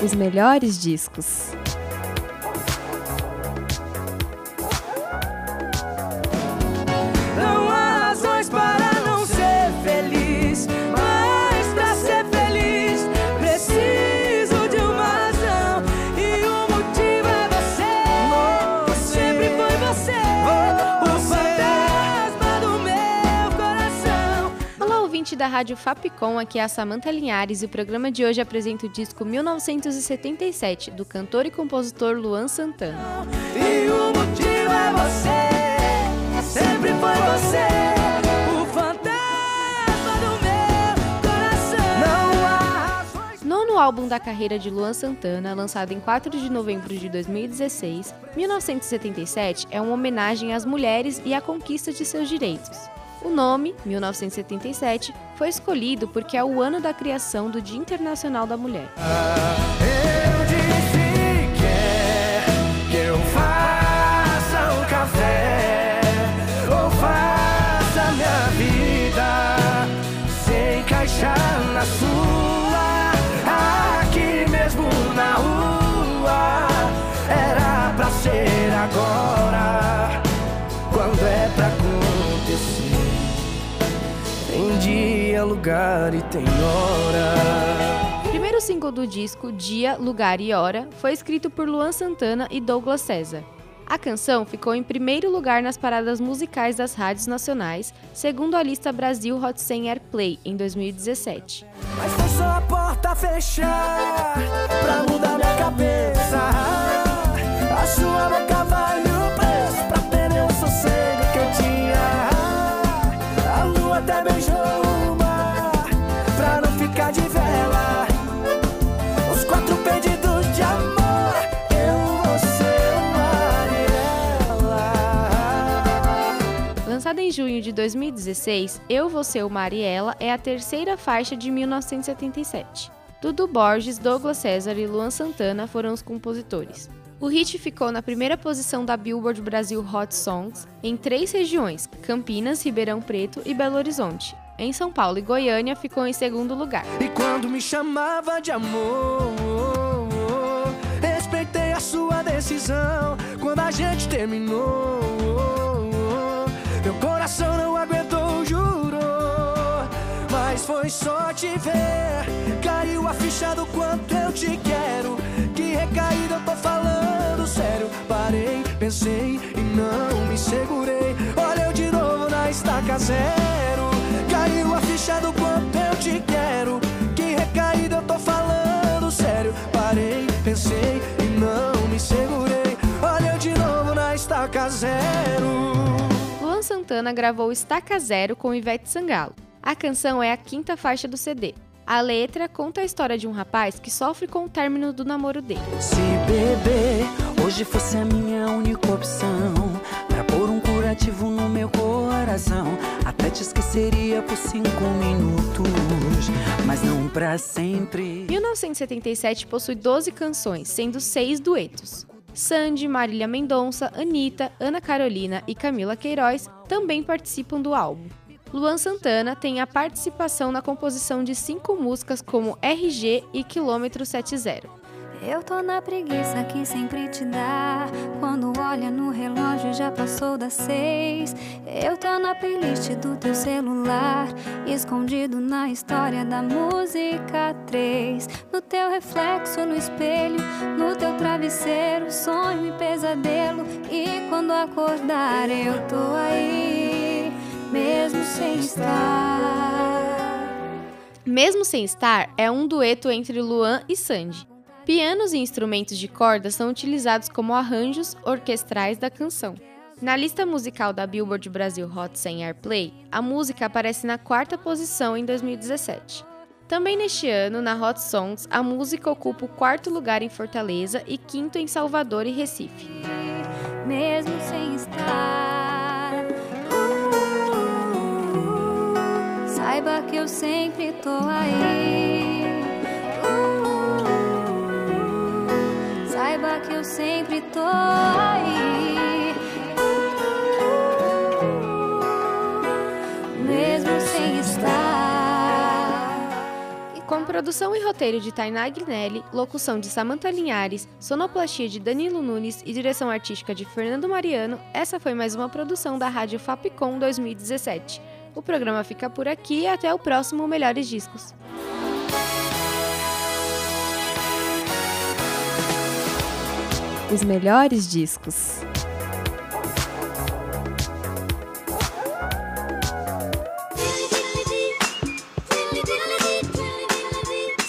Os melhores discos. Da Rádio Fapcom, aqui é a Samantha Linhares e o programa de hoje apresenta o disco 1977, do cantor e compositor Luan Santana. E o motivo é você. Sempre foi você, o álbum da carreira de Luan Santana, lançado em 4 de novembro de 2016, 1977 é uma homenagem às mulheres e à conquista de seus direitos. O nome, 1977, foi escolhido porque é o ano da criação do Dia Internacional da Mulher. Eu lugar e tem hora O primeiro single do disco, Dia, Lugar e Hora, foi escrito por Luan Santana e Douglas César. A canção ficou em primeiro lugar nas paradas musicais das rádios nacionais, segundo a lista Brasil Hot 100 Airplay, em 2017. Mas foi só a porta fechar pra mudar minha cabeça. A sua boca vale o preço pra perder o sossego que eu tinha. A lua até beijou Lançada em junho de 2016, Eu, Você, o Mariela é a terceira faixa de 1977. Dudu Borges, Douglas César e Luan Santana foram os compositores. O hit ficou na primeira posição da Billboard Brasil Hot Songs em três regiões: Campinas, Ribeirão Preto e Belo Horizonte. Em São Paulo e Goiânia ficou em segundo lugar. E quando me chamava de amor, respeitei a sua decisão. Quando a gente terminou, coração não aguentou, jurou. Mas foi só te ver, caiu a ficha do quanto eu te quero. Que recaída eu tô falando sério. Parei, pensei e não me segurei. Olha eu de novo na estaca zero. Caiu a ficha do quanto eu te quero. Que recaída eu tô falando sério. Parei, pensei e não me segurei. Olha eu de novo na estaca zero. Santana gravou Estaca Zero com Ivete Sangalo. A canção é a quinta faixa do CD. A letra conta a história de um rapaz que sofre com o término do namoro dele. Se beber hoje fosse a minha única opção Pra pôr um curativo no meu coração Até te esqueceria por cinco minutos Mas não pra sempre 1977 possui 12 canções, sendo 6 duetos. Sandy, Marília Mendonça, Anitta, Ana Carolina e Camila Queiroz também participam do álbum. Luan Santana tem a participação na composição de cinco músicas como RG e Quilômetro 70. Eu tô na preguiça que sempre te dá. Quando olha no relógio já passou das seis. Na playlist do teu celular, escondido na história da música 3. No teu reflexo no espelho, no teu travesseiro, sonho e pesadelo. E quando acordar eu tô aí, mesmo sem estar. Mesmo Sem Estar é um dueto entre Luan e Sandy. Pianos e instrumentos de corda são utilizados como arranjos orquestrais da canção. Na lista musical da Billboard Brasil Hot 100 Airplay, a música aparece na quarta posição em 2017. Também neste ano, na Hot Songs, a música ocupa o quarto lugar em Fortaleza e quinto em Salvador e Recife. mesmo sem estar. Uh, saiba que eu sempre tô aí. Uh, saiba que eu sempre tô aí. Com produção e roteiro de Tainá Agnelli, locução de Samantha Linhares, sonoplastia de Danilo Nunes e direção artística de Fernando Mariano, essa foi mais uma produção da Rádio Fapcom 2017. O programa fica por aqui e até o próximo Melhores Discos. Os melhores discos.